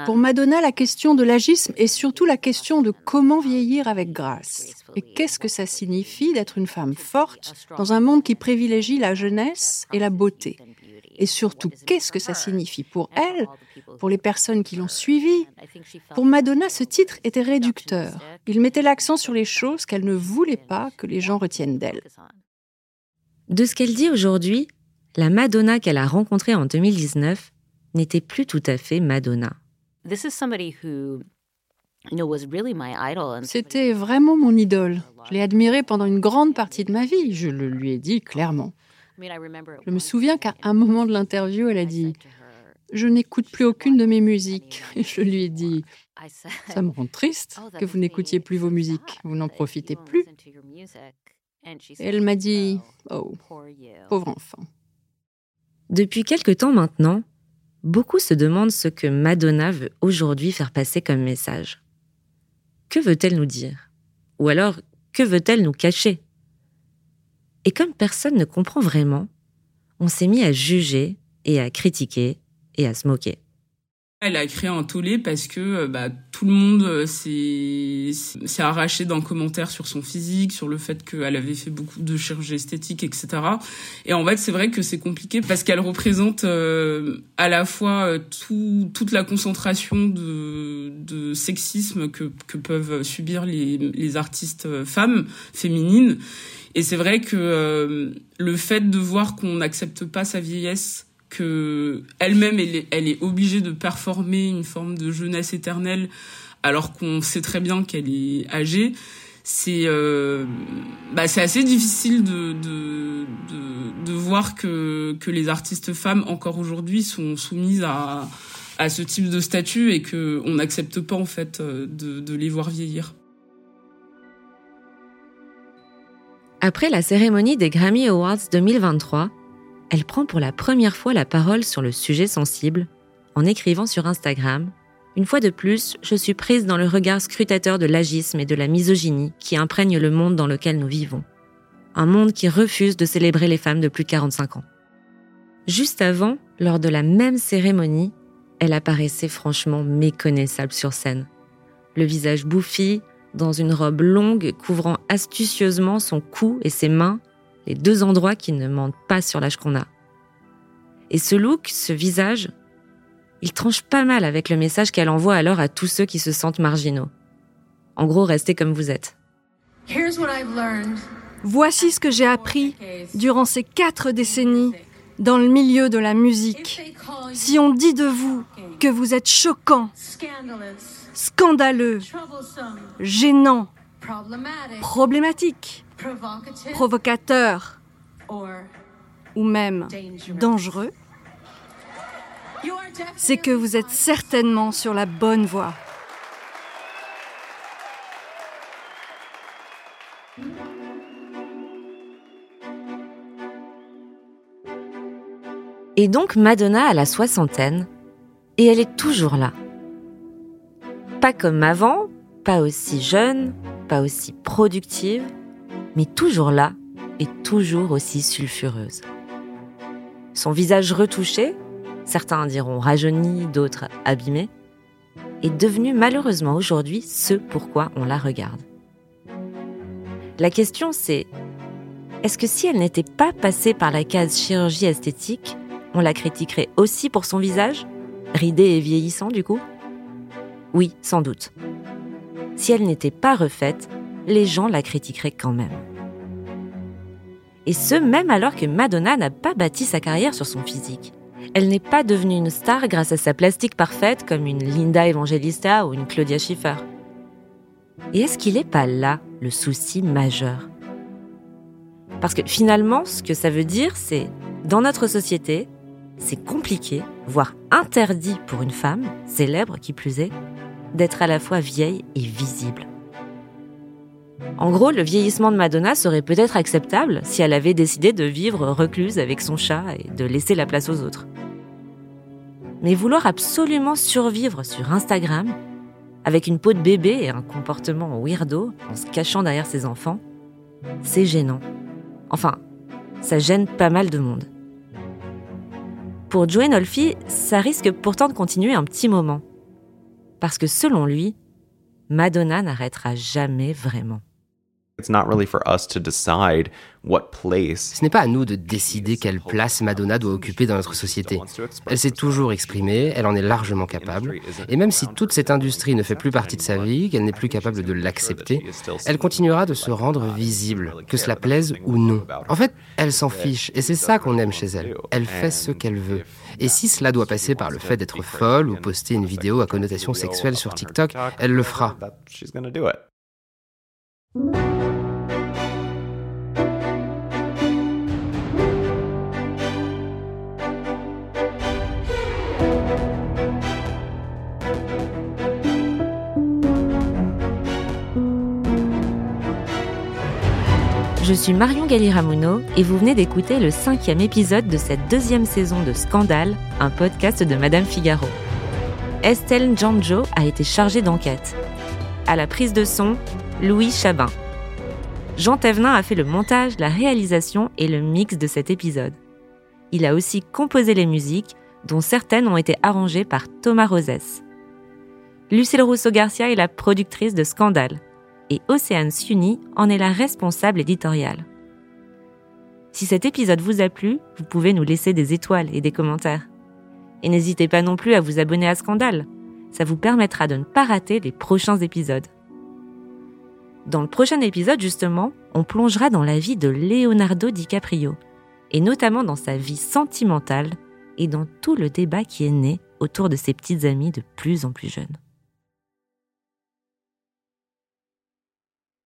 Pour Madonna, la question de l'agisme est surtout la question de comment vieillir avec grâce. Et qu'est-ce que ça signifie d'être une femme forte dans un monde qui privilégie la jeunesse et la beauté? Et surtout, qu'est-ce que ça signifie pour elle, pour les personnes qui l'ont suivie? Pour Madonna, ce titre était réducteur. Il mettait l'accent sur les choses qu'elle ne voulait pas que les gens retiennent d'elle. De ce qu'elle dit aujourd'hui, la Madonna qu'elle a rencontrée en 2019 n'était plus tout à fait Madonna. C'était vraiment mon idole. Je l'ai admirée pendant une grande partie de ma vie, je le lui ai dit clairement. Je me souviens qu'à un moment de l'interview, elle a dit Je n'écoute plus aucune de mes musiques. Et je lui ai dit Ça me rend triste oh, que vous n'écoutiez plus vos musiques. Vous n'en profitez plus. Et elle m'a dit Oh, pauvre enfant. Depuis quelque temps maintenant, beaucoup se demandent ce que Madonna veut aujourd'hui faire passer comme message. Que veut-elle nous dire? Ou alors, que veut-elle nous cacher? Et comme personne ne comprend vraiment, on s'est mis à juger et à critiquer et à se moquer. Elle a créé un tollé parce que euh, bah, tout le monde euh, s'est arraché d'un commentaire sur son physique, sur le fait qu'elle avait fait beaucoup de chirurgie esthétique, etc. Et en fait, c'est vrai que c'est compliqué parce qu'elle représente euh, à la fois tout, toute la concentration de, de sexisme que, que peuvent subir les, les artistes femmes, féminines, et c'est vrai que euh, le fait de voir qu'on n'accepte pas sa vieillesse, que elle-même elle est, obligée de performer une forme de jeunesse éternelle, alors qu'on sait très bien qu'elle est âgée, c'est euh, bah, c'est assez difficile de, de, de, de, voir que, que les artistes femmes encore aujourd'hui sont soumises à, à ce type de statut et que on n'accepte pas en fait de, de les voir vieillir. Après la cérémonie des Grammy Awards 2023, elle prend pour la première fois la parole sur le sujet sensible en écrivant sur Instagram une fois de plus, je suis prise dans le regard scrutateur de l'agisme et de la misogynie qui imprègnent le monde dans lequel nous vivons. Un monde qui refuse de célébrer les femmes de plus de 45 ans. Juste avant, lors de la même cérémonie, elle apparaissait franchement méconnaissable sur scène. Le visage bouffi, dans une robe longue couvrant astucieusement son cou et ses mains, les deux endroits qui ne mentent pas sur l'âge qu'on a. Et ce look, ce visage, il tranche pas mal avec le message qu'elle envoie alors à tous ceux qui se sentent marginaux. En gros, restez comme vous êtes. Voici ce que j'ai appris durant ces quatre décennies dans le milieu de la musique. Si on dit de vous que vous êtes choquant, scandaleux, gênant, problématique, provocateur ou même dangereux, c'est que vous êtes certainement sur la bonne voie. Et donc Madonna a la soixantaine, et elle est toujours là. Pas comme avant, pas aussi jeune, pas aussi productive, mais toujours là et toujours aussi sulfureuse. Son visage retouché, certains diront rajeuni, d'autres abîmé, est devenu malheureusement aujourd'hui ce pourquoi on la regarde. La question c'est, est-ce que si elle n'était pas passée par la case chirurgie esthétique, on la critiquerait aussi pour son visage? Ridé et vieillissant du coup? Oui, sans doute. Si elle n'était pas refaite, les gens la critiqueraient quand même. Et ce, même alors que Madonna n'a pas bâti sa carrière sur son physique. Elle n'est pas devenue une star grâce à sa plastique parfaite comme une Linda Evangelista ou une Claudia Schiffer. Et est-ce qu'il n'est pas là le souci majeur? Parce que finalement, ce que ça veut dire, c'est, dans notre société, c'est compliqué, voire interdit pour une femme, célèbre qui plus est, d'être à la fois vieille et visible. En gros, le vieillissement de Madonna serait peut-être acceptable si elle avait décidé de vivre recluse avec son chat et de laisser la place aux autres mais vouloir absolument survivre sur Instagram, avec une peau de bébé et un comportement weirdo, en se cachant derrière ses enfants, c'est gênant. Enfin, ça gêne pas mal de monde. Pour Joe Nolfi, ça risque pourtant de continuer un petit moment. Parce que selon lui, Madonna n'arrêtera jamais vraiment. Ce n'est pas à nous de décider quelle place Madonna doit occuper dans notre société. Elle s'est toujours exprimée, elle en est largement capable, et même si toute cette industrie ne fait plus partie de sa vie, qu'elle n'est plus capable de l'accepter, elle continuera de se rendre visible, que cela plaise ou non. En fait, elle s'en fiche, et c'est ça qu'on aime chez elle. Elle fait ce qu'elle veut. Et si cela doit passer par le fait d'être folle ou poster une vidéo à connotation sexuelle sur TikTok, elle le fera. Je suis Marion Galiramuno et vous venez d'écouter le cinquième épisode de cette deuxième saison de Scandale, un podcast de Madame Figaro. Estelle Janjo a été chargée d'enquête. À la prise de son, Louis Chabin. Jean Thévenin a fait le montage, la réalisation et le mix de cet épisode. Il a aussi composé les musiques, dont certaines ont été arrangées par Thomas Rosès. Lucille Rousseau-Garcia est la productrice de Scandale et Océane Suni en est la responsable éditoriale. Si cet épisode vous a plu, vous pouvez nous laisser des étoiles et des commentaires. Et n'hésitez pas non plus à vous abonner à Scandale. Ça vous permettra de ne pas rater les prochains épisodes. Dans le prochain épisode, justement, on plongera dans la vie de Leonardo DiCaprio, et notamment dans sa vie sentimentale et dans tout le débat qui est né autour de ses petites amies de plus en plus jeunes.